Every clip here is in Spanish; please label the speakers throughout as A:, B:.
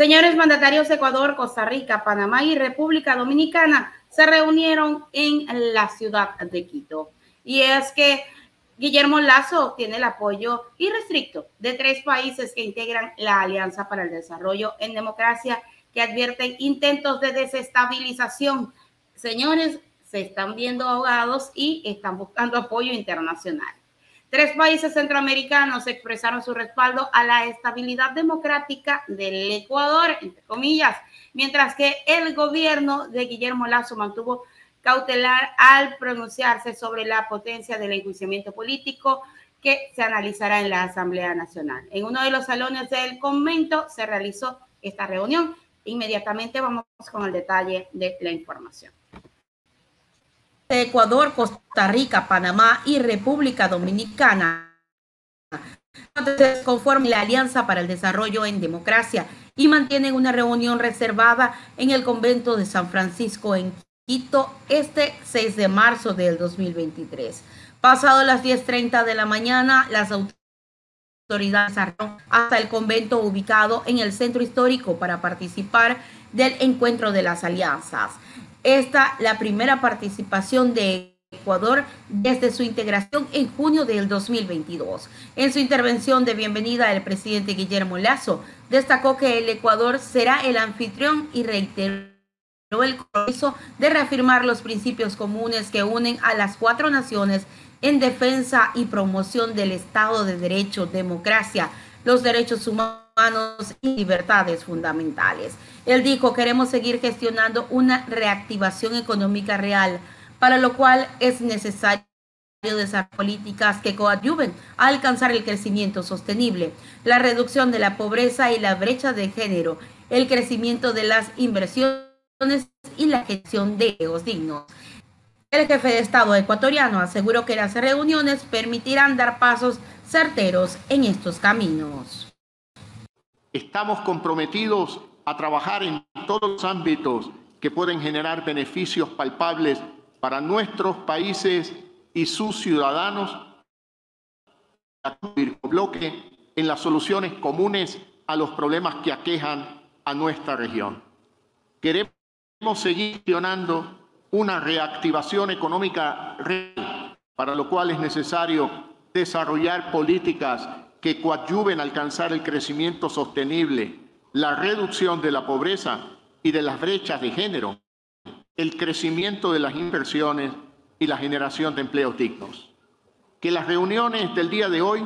A: Señores mandatarios Ecuador, Costa Rica, Panamá y República Dominicana se reunieron en la ciudad de Quito. Y es que Guillermo Lazo tiene el apoyo irrestricto de tres países que integran la Alianza para el Desarrollo en Democracia, que advierten intentos de desestabilización. Señores, se están viendo ahogados y están buscando apoyo internacional. Tres países centroamericanos expresaron su respaldo a la estabilidad democrática del Ecuador, entre comillas, mientras que el gobierno de Guillermo Lazo mantuvo cautelar al pronunciarse sobre la potencia del enjuiciamiento político que se analizará en la Asamblea Nacional. En uno de los salones del convento se realizó esta reunión. Inmediatamente vamos con el detalle de la información. Ecuador, Costa Rica, Panamá y República Dominicana conforman la Alianza para el Desarrollo en Democracia y mantienen una reunión reservada en el convento de San Francisco en Quito este 6 de marzo del 2023. Pasado las 10.30 de la mañana, las autoridades hasta el convento ubicado en el centro histórico para participar del encuentro de las alianzas. Esta la primera participación de Ecuador desde su integración en junio del 2022. En su intervención de bienvenida, el presidente Guillermo Lazo destacó que el Ecuador será el anfitrión y reiteró el compromiso de reafirmar los principios comunes que unen a las cuatro naciones en defensa y promoción del Estado de Derecho, democracia, los derechos humanos y libertades fundamentales. Él dijo, queremos seguir gestionando una reactivación económica real, para lo cual es necesario desarrollar políticas que coadyuven a alcanzar el crecimiento sostenible, la reducción de la pobreza y la brecha de género, el crecimiento de las inversiones y la gestión de egos dignos. El jefe de Estado ecuatoriano aseguró que las reuniones permitirán dar pasos certeros en estos caminos.
B: Estamos comprometidos a trabajar en todos los ámbitos que pueden generar beneficios palpables para nuestros países y sus ciudadanos, bloque en las soluciones comunes a los problemas que aquejan a nuestra región. Queremos seguir gestionando una reactivación económica real, para lo cual es necesario desarrollar políticas que coadyuven a alcanzar el crecimiento sostenible, la reducción de la pobreza y de las brechas de género, el crecimiento de las inversiones y la generación de empleos dignos. Que las reuniones del día de hoy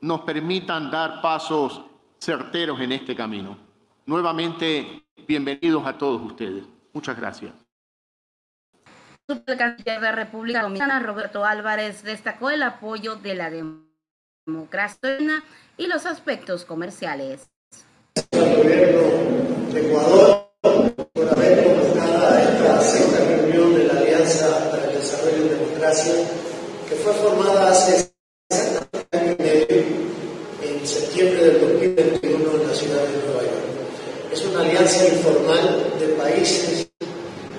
B: nos permitan dar pasos certeros en este camino. Nuevamente, bienvenidos a todos ustedes. Muchas gracias.
A: El canciller de República Dominicana, Roberto Álvarez, destacó el apoyo de la democracia democracia y los aspectos comerciales.
C: El gobierno de Ecuador por haber convocado esta sexta reunión de la Alianza para el Desarrollo de Democracia, que fue formada hace exactamente año y medio, en septiembre del 2021 en la ciudad de Nueva York. Es una alianza informal de países,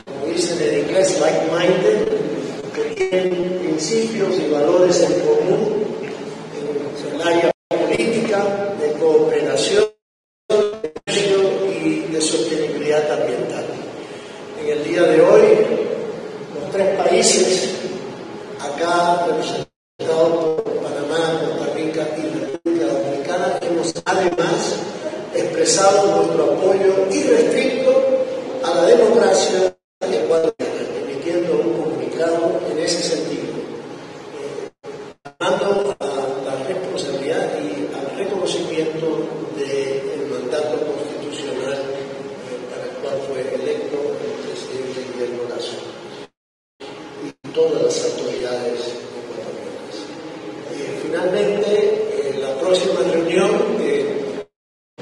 C: como dicen en inglés, like-minded, que tienen principios y valores en común de cooperación y de sostenibilidad ambiental. En el día de hoy, los tres países, acá representados Panamá, Costa Rica y República Dominicana, hemos además expresado nuestro apoyo irrestricto del mandato constitucional eh, para el cual fue electo el presidente Guillermo Lazo y todas las autoridades ecuatorianas. Eh, finalmente, eh, la próxima reunión,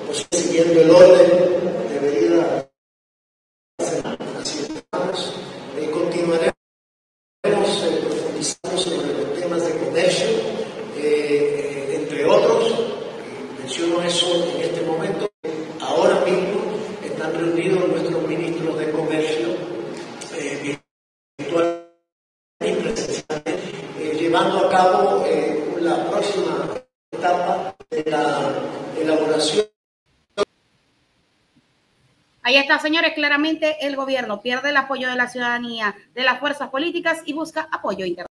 C: pues, siguiendo el orden, debería así estamos, continuaremos profundizando sobre los temas de comercio, entre otros en este momento. Ahora mismo están reunidos nuestros ministros de comercio eh, y presencialmente, eh, llevando a cabo eh, la próxima etapa de la elaboración
A: Ahí está, señores, claramente el gobierno pierde el apoyo de la ciudadanía, de las fuerzas políticas y busca apoyo internacional.